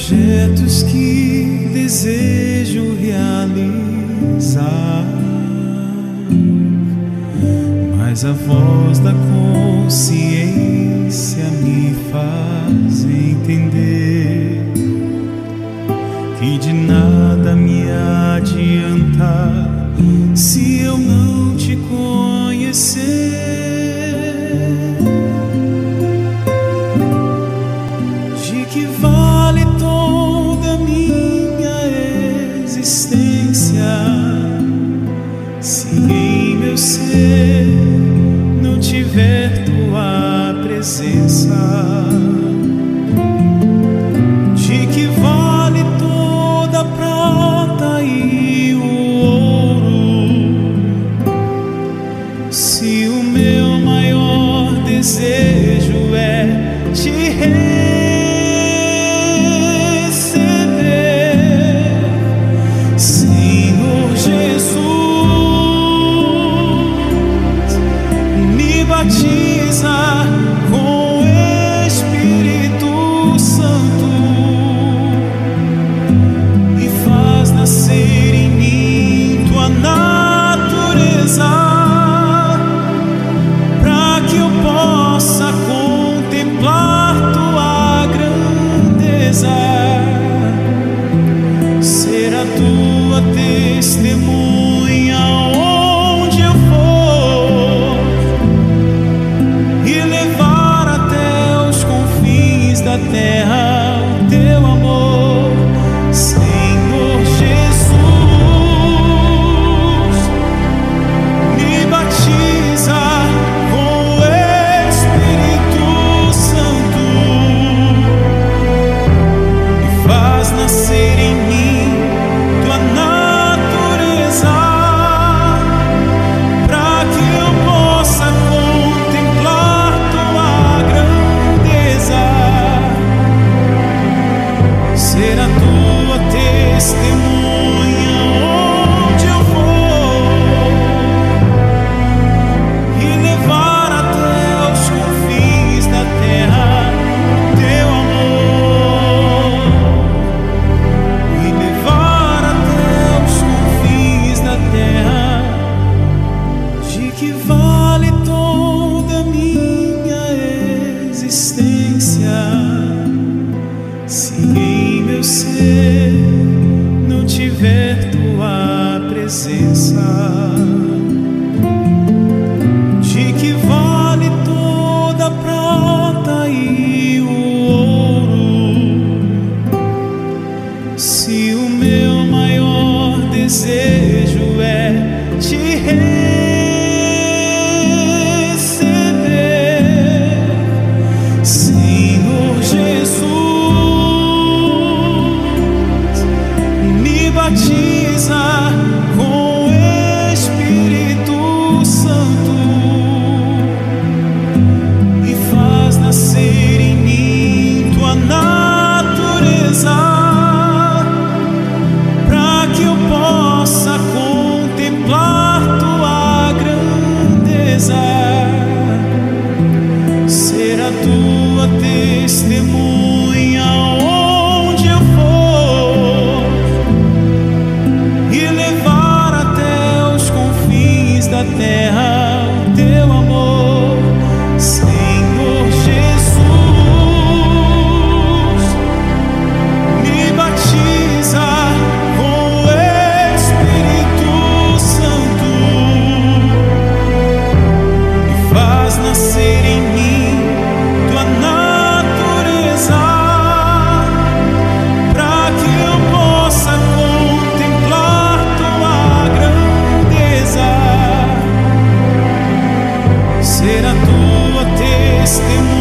projetos que desejo realizar. Mas a voz da consciência me faz entender. tua presença. De que tua testemunha, ó a tua testemunha onde eu vou? E levar até os confins da terra teu amor. E levar até os confins da terra de que vai viver tua presença. precisar para que eu possa contemplar tua grandeza. Ser a tua testemunha onde eu for e levar até os confins da terra. testemunho.